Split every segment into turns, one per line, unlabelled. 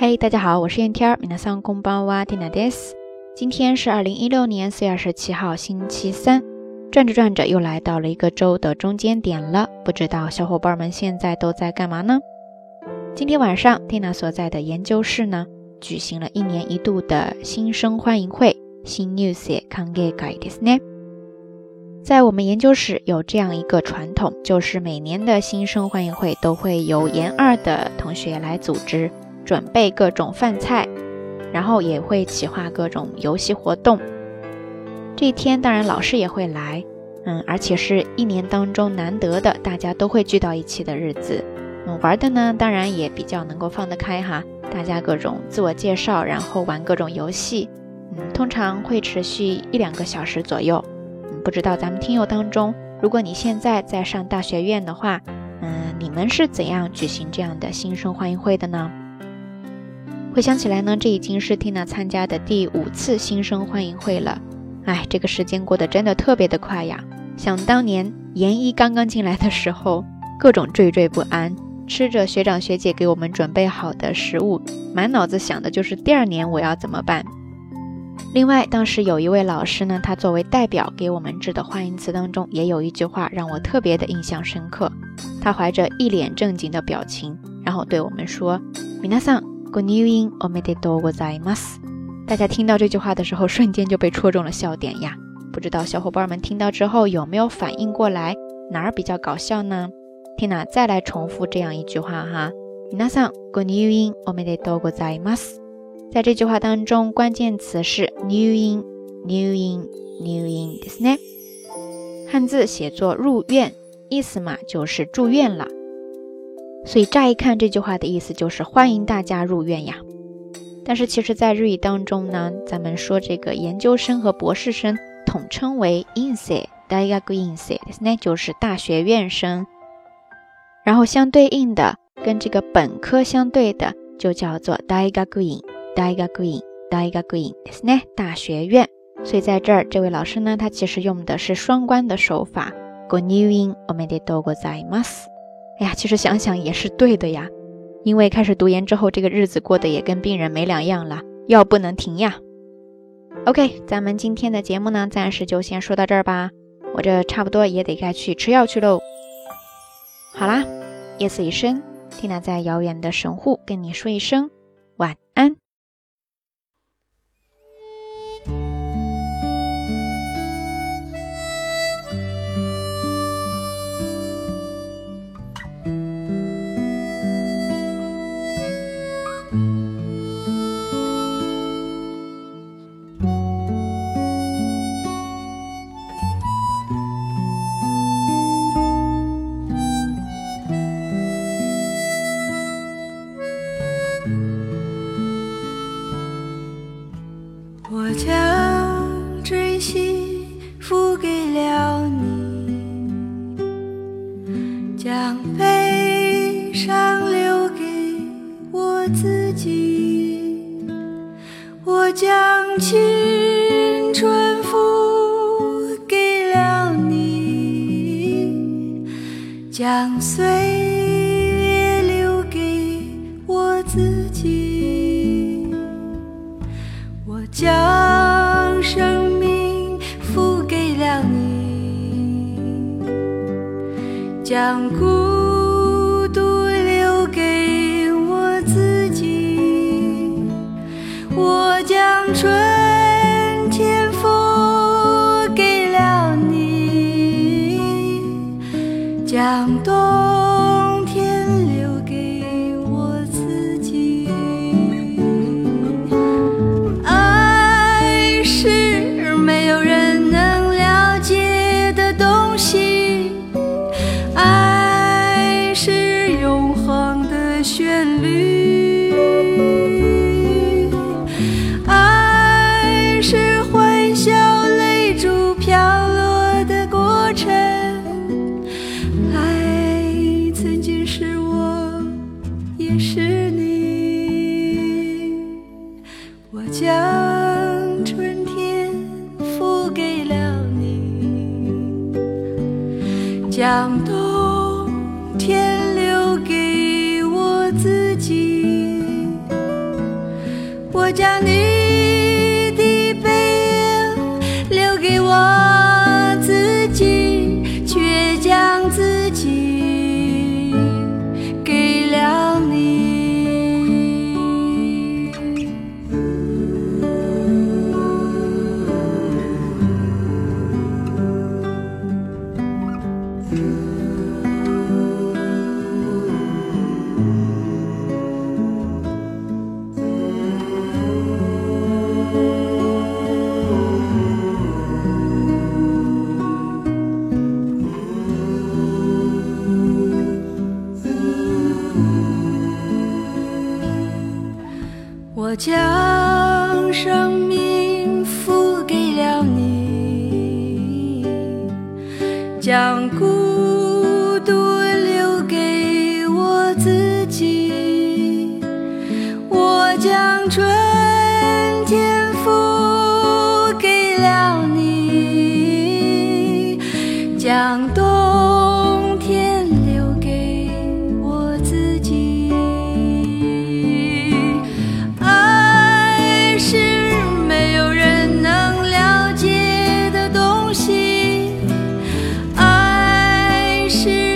嘿，大家好，我是燕天儿，米娜桑公邦哇蒂娜迪斯。今天是二零一六年四月二十七号，星期三。转着转着，又来到了一个周的中间点了。不知道小伙伴们现在都在干嘛呢？今天晚上，蒂娜所在的研究室呢，举行了一年一度的新生欢迎会。新 news 康给改的是呢。在我们研究室有这样一个传统，就是每年的新生欢迎会都会由研二的同学来组织，准备各种饭菜，然后也会企划各种游戏活动。这一天当然老师也会来，嗯，而且是一年当中难得的大家都会聚到一起的日子。嗯，玩的呢当然也比较能够放得开哈，大家各种自我介绍，然后玩各种游戏，嗯，通常会持续一两个小时左右。嗯，不知道咱们听友当中，如果你现在在上大学院的话，嗯，你们是怎样举行这样的新生欢迎会的呢？回想起来呢，这已经是 Tina 参加的第五次新生欢迎会了。哎，这个时间过得真的特别的快呀！想当年研一刚刚进来的时候，各种惴惴不安，吃着学长学姐给我们准备好的食物，满脑子想的就是第二年我要怎么办。另外，当时有一位老师呢，他作为代表给我们致的欢迎词当中，也有一句话让我特别的印象深刻。他怀着一脸正经的表情，然后对我们说：“皆さん、ご入院おめでとうございます。”大家听到这句话的时候，瞬间就被戳中了笑点呀！不知道小伙伴们听到之后有没有反应过来，哪儿比较搞笑呢？Tina 再来重复这样一句话哈：皆さん、ご入院おめでとうございます。在这句话当中，关键词是入院、入院、入院ですね。汉字写作入院，意思嘛就是住院了。 所以乍一看这句话的意思就是欢迎大家入院呀。但是其实，在日语当中呢，咱们说这个研究生和博士生统称为 inse，大学 inse，那就是大学院生。然后相对应的，跟这个本科相对的，就叫做大学院，大学院，大学院，那大学院。所以在这儿，这位老师呢，他其实用的是双关的手法。ご入院おめでとうございます。 哎呀，其实想想也是对的呀。因为开始读研之后，这个日子过得也跟病人没两样了，药不能停呀。OK，咱们今天的节目呢，暂时就先说到这儿吧。我这差不多也得该去吃药去喽。好啦，夜色已深，蒂娜在遥远的神户跟你说一声晚安。
自己，我将青春付给了你，将岁月留给我自己。我将生命付给了你，将故也是你我将春天付给了你将冬天留给我自己。我将你我是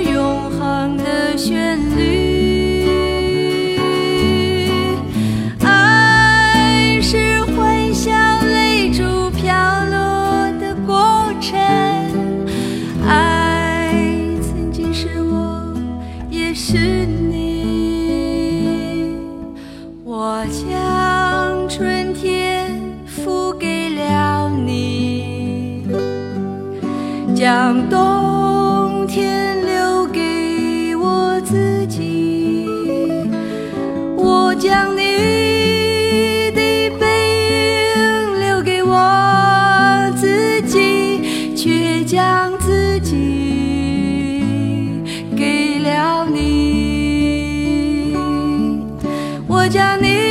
给了你。我将你